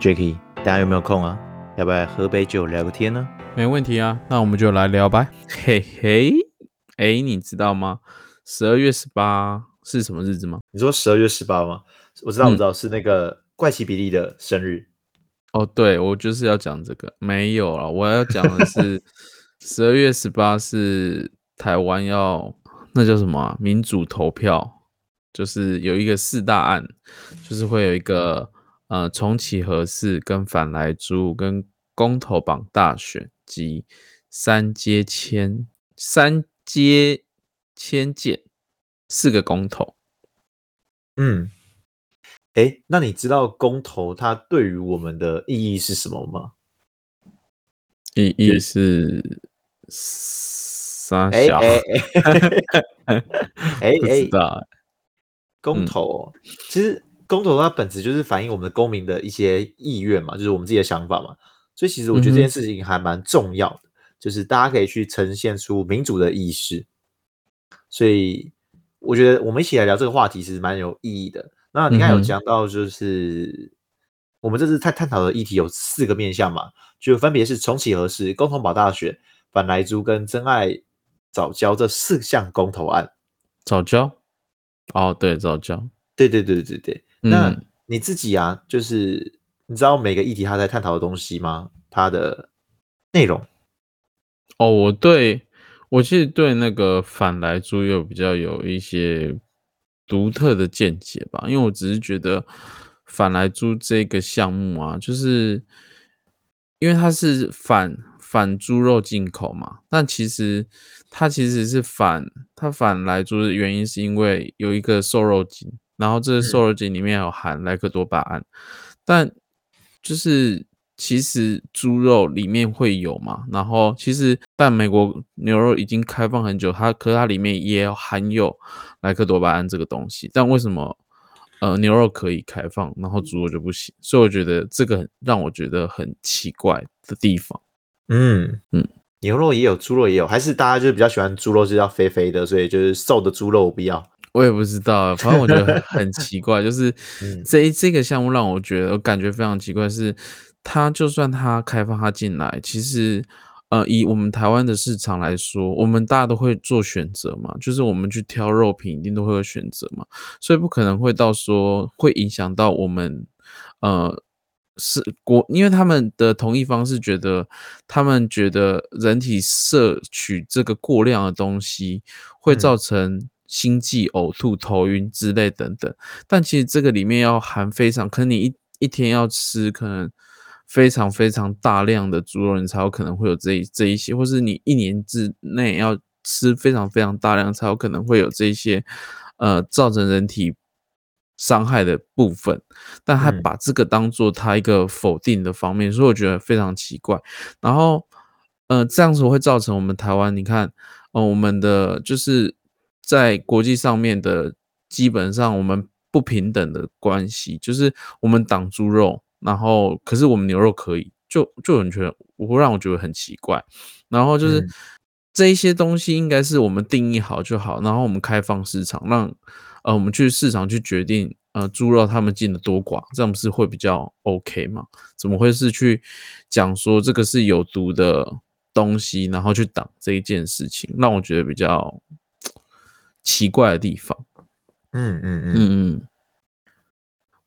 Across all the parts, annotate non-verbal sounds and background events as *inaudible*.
Jacky，大家有没有空啊？要不要喝杯酒聊个天呢？没问题啊，那我们就来聊吧。嘿嘿，哎，你知道吗？十二月十八是什么日子吗？你说十二月十八吗？我知道，我知道，是那个怪奇比利的生日。哦，对，我就是要讲这个。没有了，我要讲的是 *laughs* 十二月十八是台湾要那叫什么啊？民主投票，就是有一个四大案，就是会有一个。呃，重启核四跟反来猪跟公投榜大选及三阶迁三阶迁建四个公投。嗯，哎，那你知道公投它对于我们的意义是什么吗？意义是三小，哎哎哎，不知道，公投、嗯、其实。公投它本质就是反映我们的公民的一些意愿嘛，就是我们自己的想法嘛，所以其实我觉得这件事情还蛮重要的，嗯、就是大家可以去呈现出民主的意识。所以我觉得我们一起来聊这个话题其实蛮有意义的。那你看有讲到，就是我们这次探探讨的议题有四个面向嘛，就分别是重启核四、公投保大学、反莱猪跟真爱早教这四项公投案。早教？哦，对，早教，对对对对对。那你自己啊，就是你知道每个议题他在探讨的东西吗？它的内容？哦，我对我其实对那个反来猪有比较有一些独特的见解吧，因为我只是觉得反来猪这个项目啊，就是因为它是反反猪肉进口嘛，但其实它其实是反它反来猪的原因是因为有一个瘦肉精。然后这个瘦肉精里面有含莱克多巴胺，但就是其实猪肉里面会有嘛。然后其实但美国牛肉已经开放很久，它可是它里面也含有莱克多巴胺这个东西。但为什么呃牛肉可以开放，然后猪肉就不行？所以我觉得这个让我觉得很奇怪的地方。嗯嗯，牛肉也有，猪肉也有，还是大家就是比较喜欢猪肉，就是要肥肥的，所以就是瘦的猪肉我不要。我也不知道，反正我觉得很很奇怪，就是 *laughs* 这这个项目让我觉得我感觉非常奇怪，是它就算它开放它进来，其实呃以我们台湾的市场来说，我们大家都会做选择嘛，就是我们去挑肉品一定都会有选择嘛，所以不可能会到说会影响到我们呃是国，因为他们的同意方是觉得他们觉得人体摄取这个过量的东西会造成。心悸、呕吐、头晕之类等等，但其实这个里面要含非常，可能你一一天要吃可能非常非常大量的猪肉，你才有可能会有这一这一些，或是你一年之内要吃非常非常大量，才有可能会有这一些，呃，造成人体伤害的部分。但他把这个当做他一个否定的方面，嗯、所以我觉得非常奇怪。然后，呃，这样子会造成我们台湾，你看，呃，我们的就是。在国际上面的基本上我们不平等的关系，就是我们挡猪肉，然后可是我们牛肉可以，就就很觉得我会让我觉得很奇怪。然后就是、嗯、这一些东西应该是我们定义好就好，然后我们开放市场，让呃我们去市场去决定呃猪肉他们进的多寡，这样不是会比较 OK 吗？怎么会是去讲说这个是有毒的东西，然后去挡这一件事情，让我觉得比较。奇怪的地方，嗯嗯嗯。嗯，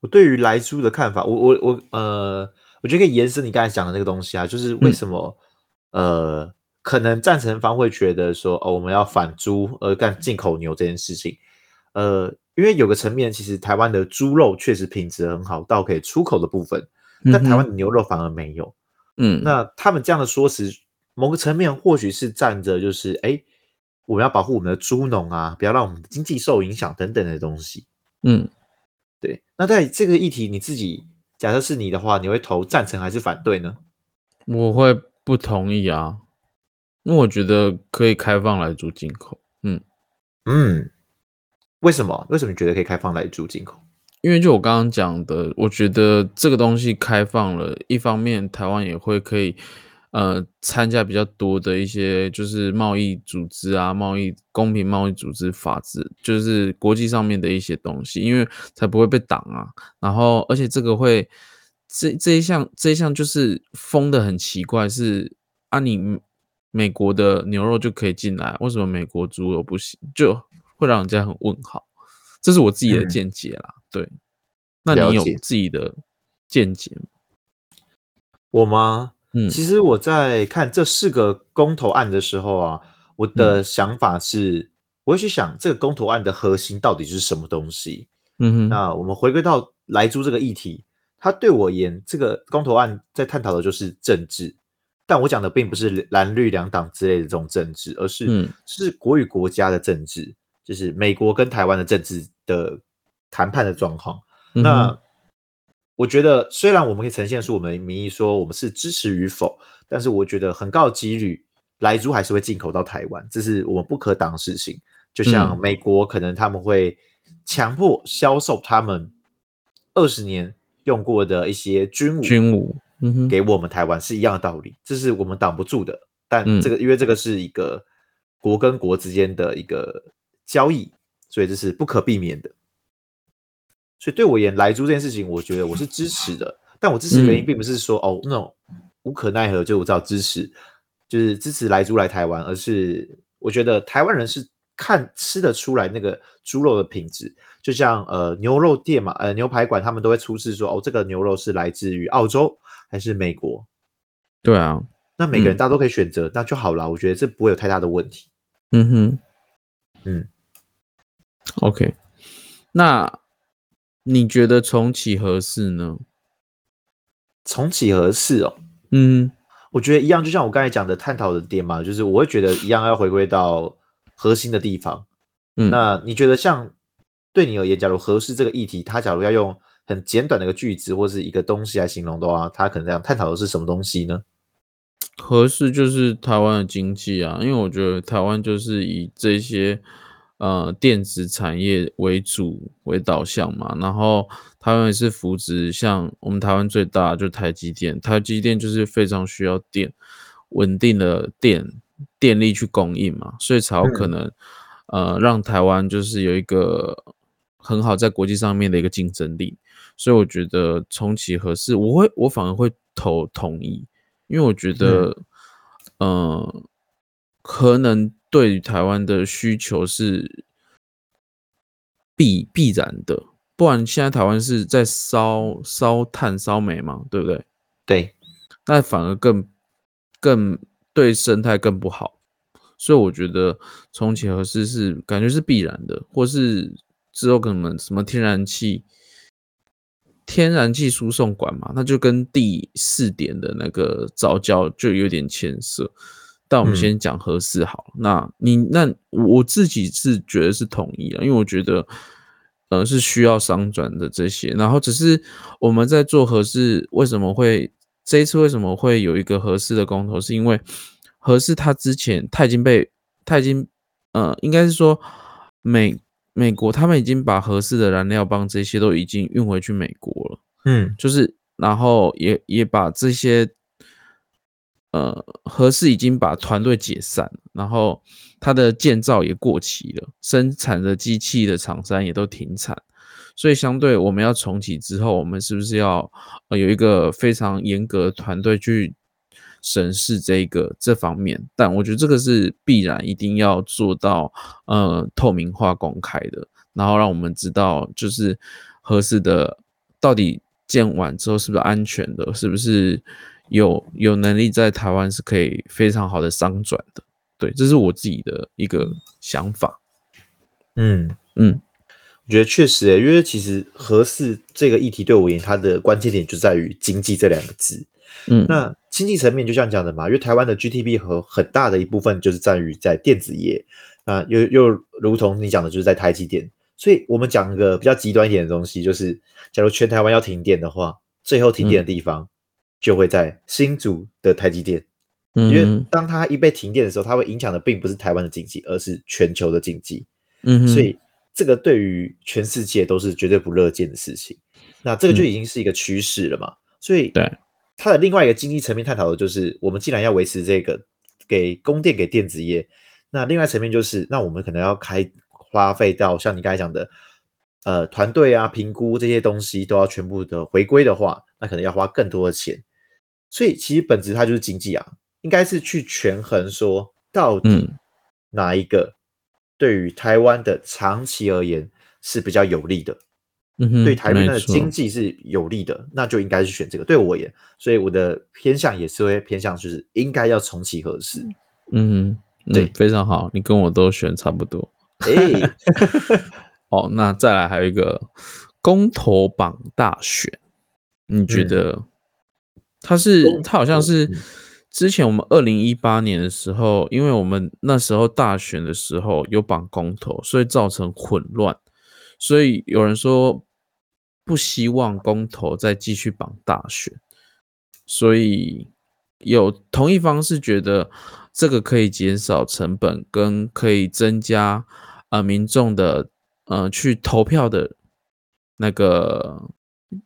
我对于莱猪的看法，我我我呃，我觉得可以延伸你刚才讲的那个东西啊，就是为什么、嗯、呃，可能赞成方会觉得说哦，我们要反猪而干进口牛这件事情，呃，因为有个层面，其实台湾的猪肉确实品质很好，到可以出口的部分，但台湾的牛肉反而没有，嗯，那他们这样的说辞，某个层面或许是站着就是哎。诶我们要保护我们的猪农啊，不要让我们的经济受影响等等的东西。嗯，对。那在这个议题，你自己假设是你的话，你会投赞成还是反对呢？我会不同意啊，因为我觉得可以开放来猪进口。嗯嗯，为什么？为什么你觉得可以开放来猪进口？因为就我刚刚讲的，我觉得这个东西开放了，一方面台湾也会可以。呃，参加比较多的一些就是贸易组织啊，贸易公平贸易组织法制，就是国际上面的一些东西，因为才不会被挡啊。然后，而且这个会这这一项这一项就是封的很奇怪，是啊，你美国的牛肉就可以进来，为什么美国猪肉不行？就会让人家很问号。这是我自己的见解啦，嗯、对。那你有自己的见解吗？我吗？嗯，其实我在看这四个公投案的时候啊，我的想法是，嗯、我会去想这个公投案的核心到底是什么东西。嗯哼，那我们回归到莱猪这个议题，它对我而言，这个公投案在探讨的就是政治，但我讲的并不是蓝绿两党之类的这种政治，而是是国与国家的政治，就是美国跟台湾的政治的谈判的状况。那我觉得，虽然我们可以呈现出我们的民意，说我们是支持与否，但是我觉得很高的几率，莱猪还是会进口到台湾，这是我们不可挡的事情。就像美国可能他们会强迫销售他们二十年用过的一些军武，军武，给我们台湾是一样的道理，这是我们挡不住的。但这个，因为这个是一个国跟国之间的一个交易，所以这是不可避免的。所以对我而言，莱猪这件事情，我觉得我是支持的。但我支持的原因并不是说、嗯、哦那种无可奈何就我知道支持，就是支持莱猪来台湾，而是我觉得台湾人是看吃得出来那个猪肉的品质。就像呃牛肉店嘛，呃牛排馆他们都会出示说哦这个牛肉是来自于澳洲还是美国。对啊，那每个人大家都可以选择，嗯、那就好了。我觉得这不会有太大的问题。嗯哼，嗯，OK，那。你觉得重启合适呢？重启合适哦，嗯，我觉得一样，就像我刚才讲的探讨的点嘛，就是我会觉得一样要回归到核心的地方。嗯，那你觉得像对你而言，假如合适这个议题，它假如要用很简短的一个句子或是一个东西来形容的话，它可能这样探讨的是什么东西呢？合适就是台湾的经济啊，因为我觉得台湾就是以这些。呃，电子产业为主为导向嘛，然后台湾也是扶植，像我们台湾最大就台积电，台积电就是非常需要电，稳定的电电力去供应嘛，所以才有可能、嗯、呃让台湾就是有一个很好在国际上面的一个竞争力，所以我觉得重启合适，我会我反而会投同意，因为我觉得嗯、呃、可能。对于台湾的需求是必必然的，不然现在台湾是在烧烧炭烧煤嘛，对不对？对，那反而更更对生态更不好，所以我觉得重启核四是感觉是必然的，或是之后可能什么天然气天然气输送管嘛，那就跟第四点的那个早教就有点牵涉。但我们先讲核四好，嗯、那你那我自己是觉得是同意了，因为我觉得呃是需要商转的这些，然后只是我们在做核四为什么会这一次为什么会有一个核四的公投，是因为核四它之前它已经被他已经呃应该是说美美国他们已经把合适的燃料棒这些都已经运回去美国了，嗯，就是然后也也把这些。呃，核四已经把团队解散，然后它的建造也过期了，生产的机器的厂商也都停产，所以相对我们要重启之后，我们是不是要呃有一个非常严格的团队去审视这个这方面？但我觉得这个是必然，一定要做到呃透明化、公开的，然后让我们知道就是核四的到底建完之后是不是安全的，是不是？有有能力在台湾是可以非常好的商转的，对，这是我自己的一个想法。嗯嗯，我觉得确实诶，因为其实合适这个议题对我而言，它的关键点就在于经济这两个字。嗯，那经济层面就像讲的嘛，因为台湾的 GDP 和很大的一部分就是在于在电子业啊，又又如同你讲的，就是在台积电。所以我们讲一个比较极端一点的东西，就是假如全台湾要停电的话，最后停电的地方。嗯就会在新竹的台积电，因为当它一被停电的时候，它会影响的并不是台湾的经济，而是全球的经济。嗯，所以这个对于全世界都是绝对不乐见的事情。那这个就已经是一个趋势了嘛？所以，对它的另外一个经济层面探讨的就是，我们既然要维持这个给供电给电子业，那另外层面就是，那我们可能要开花费到像你刚才讲的呃团队啊评估这些东西都要全部的回归的话，那可能要花更多的钱。所以其实本质它就是经济啊，应该是去权衡说到底哪一个对于台湾的长期而言是比较有利的。嗯，对台湾的经济是有利的，那就应该是选这个。对我而言，所以我的偏向也是会偏向，就是应该要重启核四。嗯哼，对，非常好，你跟我都选差不多。*laughs* 哎，哦，那再来还有一个公投榜大选，你觉得他是他好像是之前我们二零一八年的时候，因为我们那时候大选的时候有绑公投，所以造成混乱，所以有人说。不希望公投再继续绑大选，所以有同一方是觉得这个可以减少成本，跟可以增加呃民众的呃去投票的那个，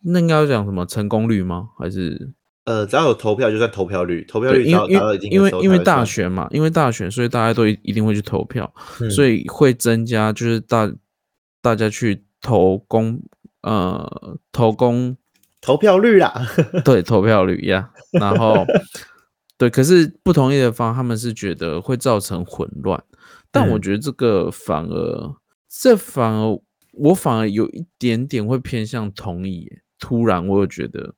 那应该要讲什么成功率吗？还是呃只要有投票就算投票率，投票率因为因为因为因为大选嘛，因为大选，所以大家都一定会去投票，嗯、所以会增加就是大大家去投公。呃，投公投票率啦，对，投票率呀。Yeah, 然后，*laughs* 对，可是不同意的方，他们是觉得会造成混乱。但我觉得这个反而，嗯、这反而，我反而有一点点会偏向同意。突然，我又觉得，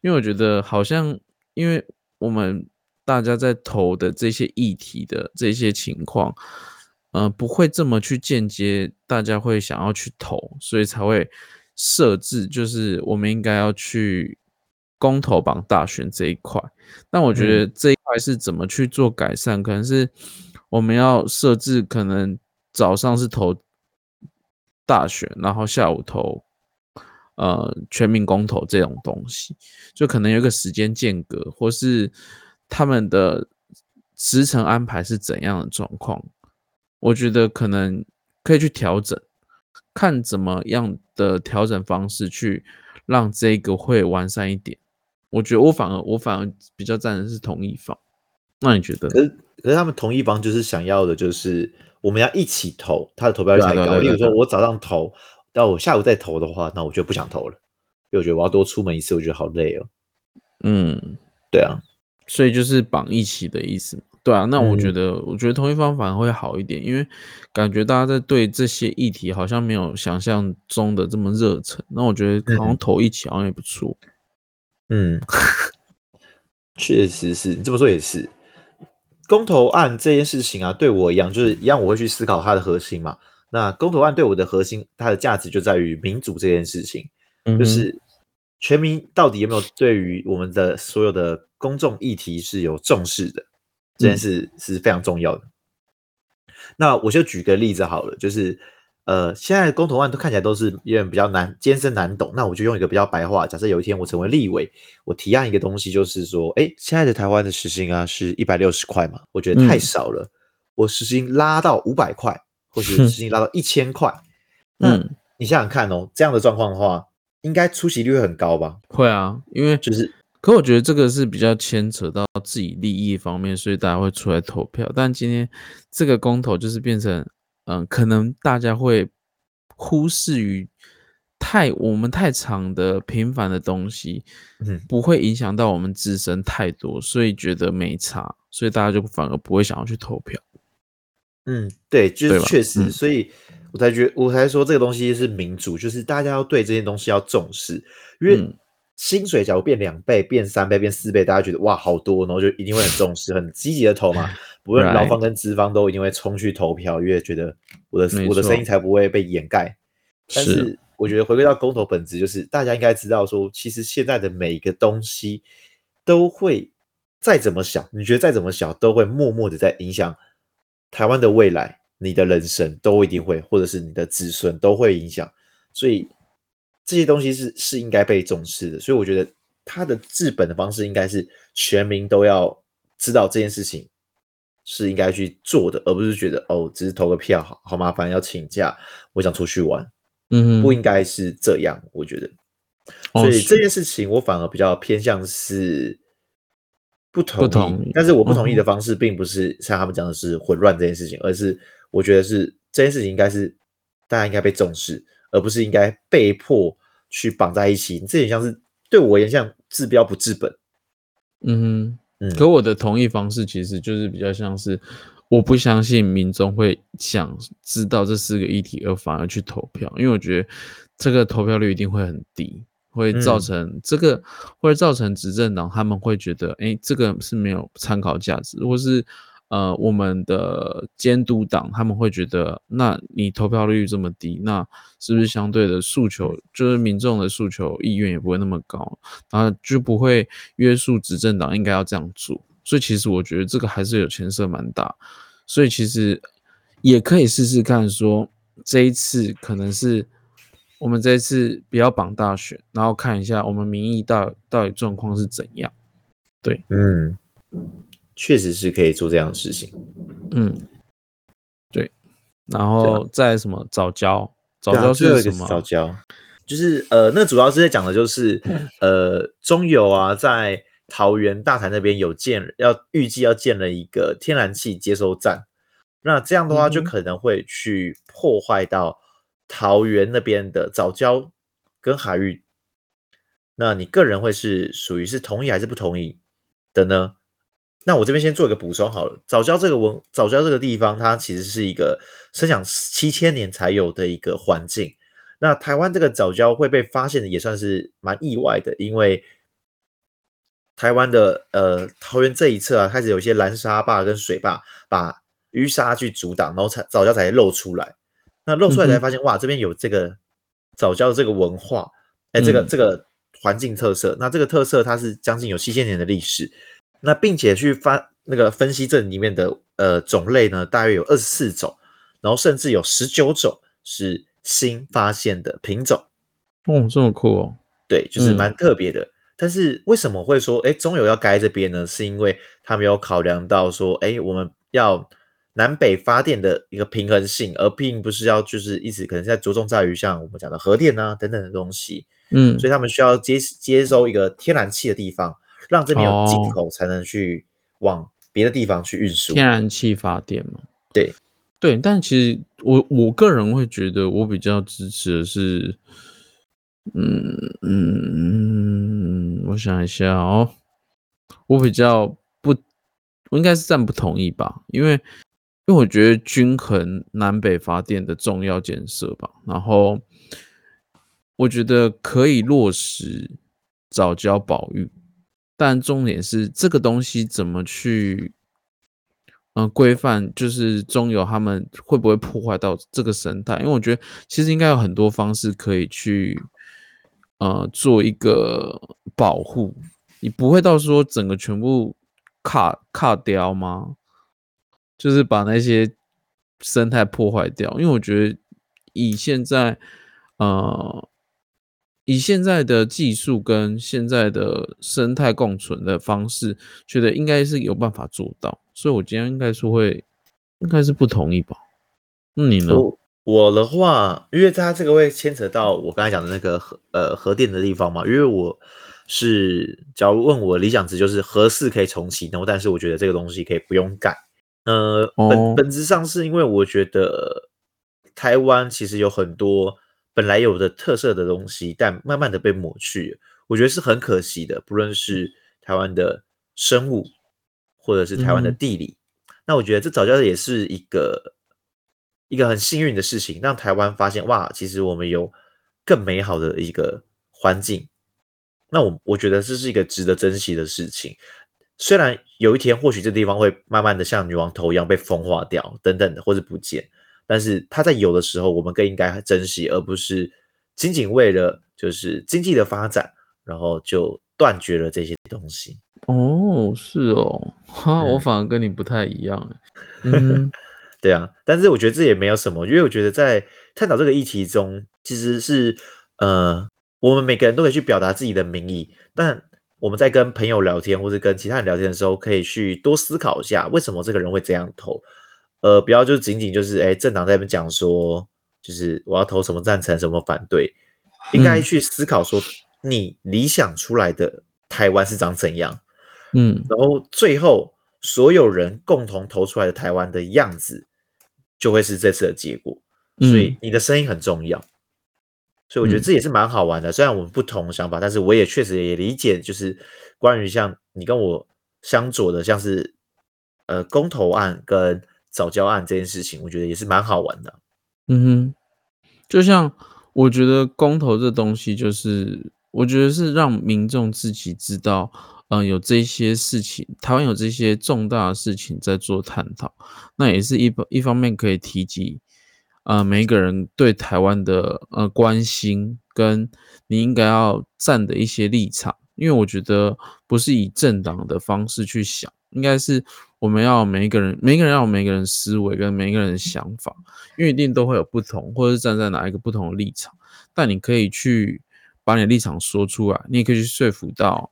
因为我觉得好像，因为我们大家在投的这些议题的这些情况，呃，不会这么去间接，大家会想要去投，所以才会。设置就是我们应该要去公投榜大选这一块，但我觉得这一块是怎么去做改善？可能是我们要设置，可能早上是投大选，然后下午投呃全民公投这种东西，就可能有一个时间间隔，或是他们的时程安排是怎样的状况？我觉得可能可以去调整。看怎么样的调整方式去让这个会完善一点，我觉得我反而我反而比较赞成是同一方，那你觉得？可是可是他们同一方就是想要的就是我们要一起投，他的投票率才高。例如说我早上投，到我下午再投的话，那我就不想投了，因为我觉得我要多出门一次，我觉得好累哦。嗯，对啊，所以就是绑一起的意思。对啊，那我觉得，嗯、我觉得同一方反而会好一点，因为感觉大家在对这些议题好像没有想象中的这么热忱。那我觉得好像投一起好像也不错。嗯，确实是你这么说也是。公投案这件事情啊，对我一样，就是一样，我会去思考它的核心嘛。那公投案对我的核心，它的价值就在于民主这件事情，嗯、就是全民到底有没有对于我们的所有的公众议题是有重视的。这件事是非常重要的。嗯、那我就举个例子好了，就是呃，现在的公投案都看起来都是有点比较难艰深难懂。那我就用一个比较白话，假设有一天我成为立委，我提案一个东西，就是说，哎，现在的台湾的时薪啊是一百六十块嘛，我觉得太少了，嗯、我时薪拉到五百块，或许时薪拉到一千块。嗯，那你想想看哦，这样的状况的话，应该出席率会很高吧？会啊，因为就是。可我觉得这个是比较牵扯到自己利益方面，所以大家会出来投票。但今天这个公投就是变成，嗯，可能大家会忽视于太我们太长的平凡的东西，嗯，不会影响到我们自身太多，所以觉得没差，所以大家就反而不会想要去投票。嗯，对，就是确实，嗯，所以我才觉得我才说这个东西是民主，就是大家要对这些东西要重视，因为。嗯薪水假如变两倍、变三倍、变四倍，大家觉得哇好多，然后就一定会很重视、很积极的投嘛。*laughs* 不论劳方跟资方都一定会冲去投票，因为觉得我的我的声音才不会被掩盖。但是我觉得回归到公投本质，就是大家应该知道说，其实现在的每一个东西都会再怎么小，你觉得再怎么小，都会默默的在影响台湾的未来，你的人生都一定会，或者是你的子孙都会影响，所以。这些东西是是应该被重视的，所以我觉得他的治本的方式应该是全民都要知道这件事情是应该去做的，而不是觉得哦，只是投个票好好麻烦，要请假，我想出去玩，嗯，不应该是这样，我觉得。所以这件事情我反而比较偏向是不同意，不同意，但是我不同意的方式并不是像他们讲的是混乱这件事情，而是我觉得是这件事情应该是大家应该被重视。而不是应该被迫去绑在一起。这也像是对我而言，像治标不治本。嗯嗯，可我的同意方式其实就是比较像是，我不相信民众会想知道这四个议题而反而去投票，因为我觉得这个投票率一定会很低。会造成这个，会造成执政党他们会觉得，哎，这个是没有参考价值，或是呃，我们的监督党他们会觉得，那你投票率这么低，那是不是相对的诉求，就是民众的诉求意愿也不会那么高，然后就不会约束执政党应该要这样做。所以其实我觉得这个还是有牵涉蛮大，所以其实也可以试试看，说这一次可能是。我们这次不要绑大选，然后看一下我们民意到到底状况是怎样。对，嗯，确实是可以做这样的事情。嗯，对。然后再什么早教，早教是什么？早教就是呃，那主要是在讲的就是呃，中油啊，在桃园大潭那边有建，要预计要建了一个天然气接收站。那这样的话，就可能会去破坏到。桃园那边的藻礁跟海域，那你个人会是属于是同意还是不同意的呢？那我这边先做一个补充好了。藻礁这个文，藻礁这个地方，它其实是一个生长七千年才有的一个环境。那台湾这个藻礁会被发现的也算是蛮意外的，因为台湾的呃桃园这一侧啊，开始有一些拦沙坝跟水坝把淤沙去阻挡，然后才早教才露出来。那露出来才发现，哇，这边有这个早教的这个文化，哎、欸，这个这个环境特色。那这个特色它是将近有七千年的历史。那并且去发那个分析这里面的呃种类呢，大约有二十四种，然后甚至有十九种是新发现的品种。哦，这么酷哦！对，就是蛮特别的。嗯、但是为什么会说，哎，中油要盖这边呢？是因为他们有考量到说，哎，我们要。南北发电的一个平衡性，而并不是要就是一直可能在着重在于像我们讲的核电啊等等的东西，嗯，所以他们需要接接收一个天然气的地方，让这边有进口，才能去往别的地方去运输。天然气发电嘛，对对，但其实我我个人会觉得，我比较支持的是，嗯嗯，我想一下哦，我比较不，我应该是暂不同意吧，因为。因为我觉得均衡南北发电的重要建设吧，然后我觉得可以落实早教保育，但重点是这个东西怎么去，嗯、呃，规范，就是中油他们会不会破坏到这个生态？因为我觉得其实应该有很多方式可以去，呃，做一个保护，你不会到时候整个全部卡卡掉吗？就是把那些生态破坏掉，因为我觉得以现在，呃，以现在的技术跟现在的生态共存的方式，觉得应该是有办法做到，所以我今天应该说会，应该是不同意吧？那你呢？我，我的话，因为它这个会牵扯到我刚才讲的那个核呃核电的地方嘛，因为我是假如问我理想值就是核四可以重启，然后但是我觉得这个东西可以不用改。呃，本本质上是因为我觉得台湾其实有很多本来有的特色的东西，但慢慢的被抹去，我觉得是很可惜的。不论是台湾的生物，或者是台湾的地理，嗯、那我觉得这早教也是一个一个很幸运的事情，让台湾发现哇，其实我们有更美好的一个环境。那我我觉得这是一个值得珍惜的事情。虽然有一天或许这地方会慢慢的像女王头一样被风化掉等等的，或是不见，但是它在有的时候，我们更应该珍惜，而不是仅仅为了就是经济的发展，然后就断绝了这些东西。哦，是哦，哈，我反而跟你不太一样。嗯，*laughs* 对啊，但是我觉得这也没有什么，因为我觉得在探讨这个议题中，其实是呃，我们每个人都可以去表达自己的民意，但。我们在跟朋友聊天，或者跟其他人聊天的时候，可以去多思考一下，为什么这个人会这样投？呃，不要就仅仅就是，哎，政党在那边讲说，就是我要投什么赞成，什么反对，应该去思考说，你理想出来的台湾是长怎样？嗯，然后最后所有人共同投出来的台湾的样子，就会是这次的结果。所以你的声音很重要。所以我觉得这也是蛮好玩的。嗯、虽然我们不同的想法，但是我也确实也理解，就是关于像你跟我相左的，像是呃公投案跟早教案这件事情，我觉得也是蛮好玩的。嗯哼，就像我觉得公投这东西，就是我觉得是让民众自己知道。嗯，有这些事情，台湾有这些重大的事情在做探讨，那也是一一方面可以提及，呃，每一个人对台湾的呃关心，跟你应该要站的一些立场，因为我觉得不是以政党的方式去想，应该是我们要每一个人，每一个人要有每一个人思维跟每一个人的想法，因为一定都会有不同，或者是站在哪一个不同的立场，但你可以去把你的立场说出来，你也可以去说服到。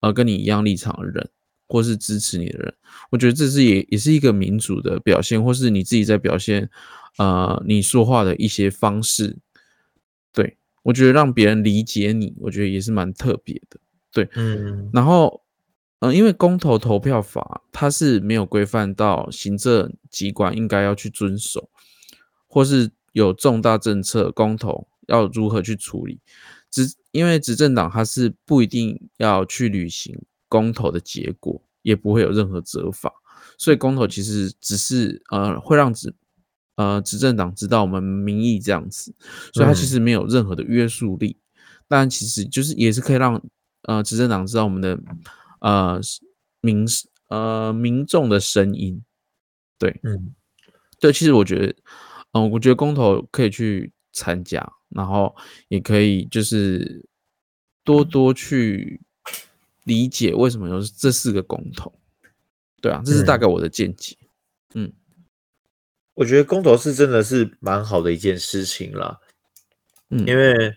呃，跟你一样立场的人，或是支持你的人，我觉得这是也也是一个民主的表现，或是你自己在表现，呃，你说话的一些方式。对，我觉得让别人理解你，我觉得也是蛮特别的。对，嗯。然后，嗯、呃，因为公投投票法它是没有规范到行政机关应该要去遵守，或是有重大政策公投要如何去处理。执因为执政党它是不一定要去履行公投的结果，也不会有任何责罚，所以公投其实只是呃会让执呃执政党知道我们民意这样子，所以它其实没有任何的约束力。但、嗯、其实就是也是可以让呃执政党知道我们的呃民呃民众的声音。对，嗯，对，其实我觉得，嗯、呃，我觉得公投可以去参加。然后也可以就是多多去理解为什么有这四个公投，对啊，这是大概我的见解。嗯，嗯，我觉得公投是真的是蛮好的一件事情啦。嗯，因为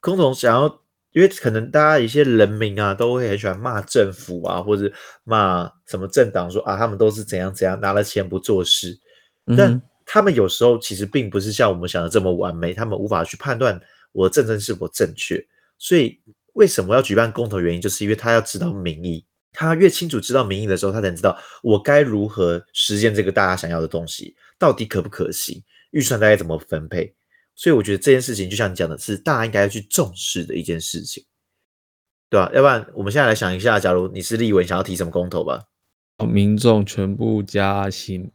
公投想要，因为可能大家一些人民啊都会很喜欢骂政府啊，或者骂什么政党说啊，他们都是怎样怎样拿了钱不做事，但。嗯他们有时候其实并不是像我们想的这么完美，他们无法去判断我的政策是否正确。所以为什么要举办公投？原因就是因为他要知道民意，他越清楚知道民意的时候，他才知道我该如何实现这个大家想要的东西，到底可不可行，预算大概怎么分配。所以我觉得这件事情就像你讲的是，大家应该要去重视的一件事情，对吧？要不然我们现在来想一下，假如你是立委，想要提什么公投吧？民众全部加薪，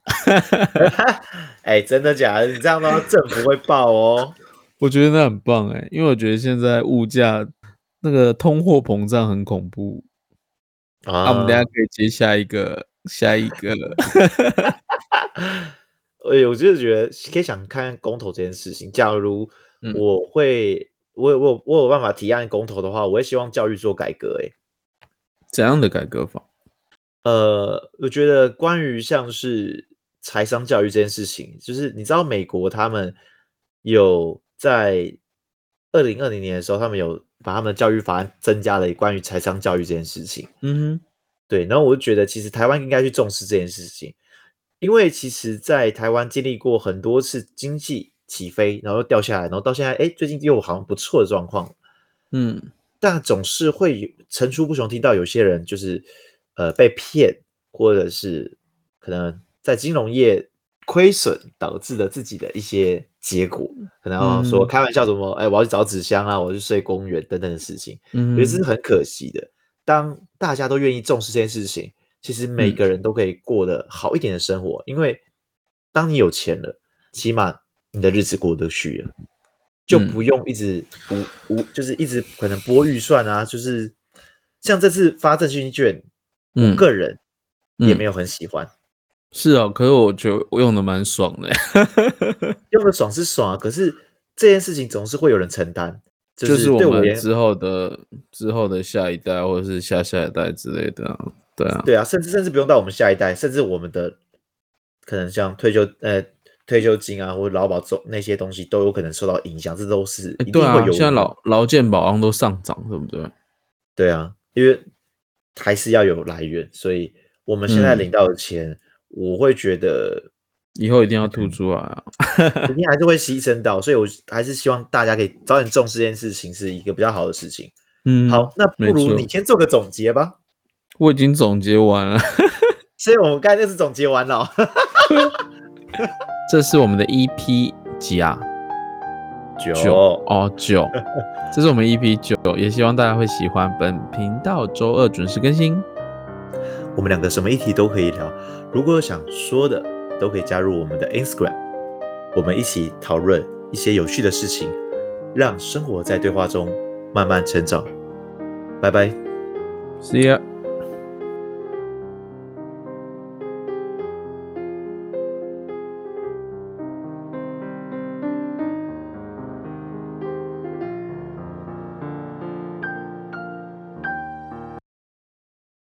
*laughs* *laughs* 哎，真的假的？你这样的话，政府会爆哦。我觉得那很棒哎，因为我觉得现在物价那个通货膨胀很恐怖啊。啊、我们等下可以接下一个，下一个。*laughs* 哎，我就是觉得可以想看看公投这件事情。假如我会，我有我有我有办法提案公投的话，我也希望教育做改革。哎，怎样的改革法？呃，我觉得关于像是财商教育这件事情，就是你知道美国他们有在二零二零年的时候，他们有把他们的教育法案增加了关于财商教育这件事情。嗯哼，对。然后我就觉得，其实台湾应该去重视这件事情，因为其实，在台湾经历过很多次经济起飞，然后掉下来，然后到现在，哎，最近又好像不错的状况。嗯，但总是会层出不穷听到有些人就是。呃，被骗，或者是可能在金融业亏损导致的自己的一些结果，可能要说开玩笑什么，哎、嗯欸，我要去找纸箱啊，我要去睡公园等等的事情，嗯，我觉得这是很可惜的。当大家都愿意重视这件事情，其实每个人都可以过得好一点的生活，嗯、因为当你有钱了，起码你的日子过得去了，就不用一直无无，就是一直可能拨预算啊，就是像这次发振兴券。我个人也没有很喜欢，是啊，可是我觉得我用的蛮爽的，*laughs* 用的爽是爽啊，可是这件事情总是会有人承担，就是我们之后的之后的下一代或者是下下一代之类的、啊，对啊，对啊，甚至甚至不用到我们下一代，甚至我们的可能像退休呃退休金啊或者劳保中那些东西都有可能受到影响，这都是一定会有。现在劳劳健保像都上涨，对不对？对啊，因为。还是要有来源，所以我们现在领到的钱，嗯、我会觉得以后一定要吐出来啊，肯定还是会牺牲到，所以我还是希望大家可以早点重视这件事情，是一个比较好的事情。嗯，好，那不如你先做个总结吧。我已经总结完了，*laughs* 所以我们刚才就是总结完了。这是我们的 EP 几啊九哦九，这是我们 EP 九，也希望大家会喜欢。本频道周二准时更新。我们两个什么议题都可以聊，如果有想说的，都可以加入我们的 Instagram，我们一起讨论一些有趣的事情，让生活在对话中慢慢成长。拜拜，See ya。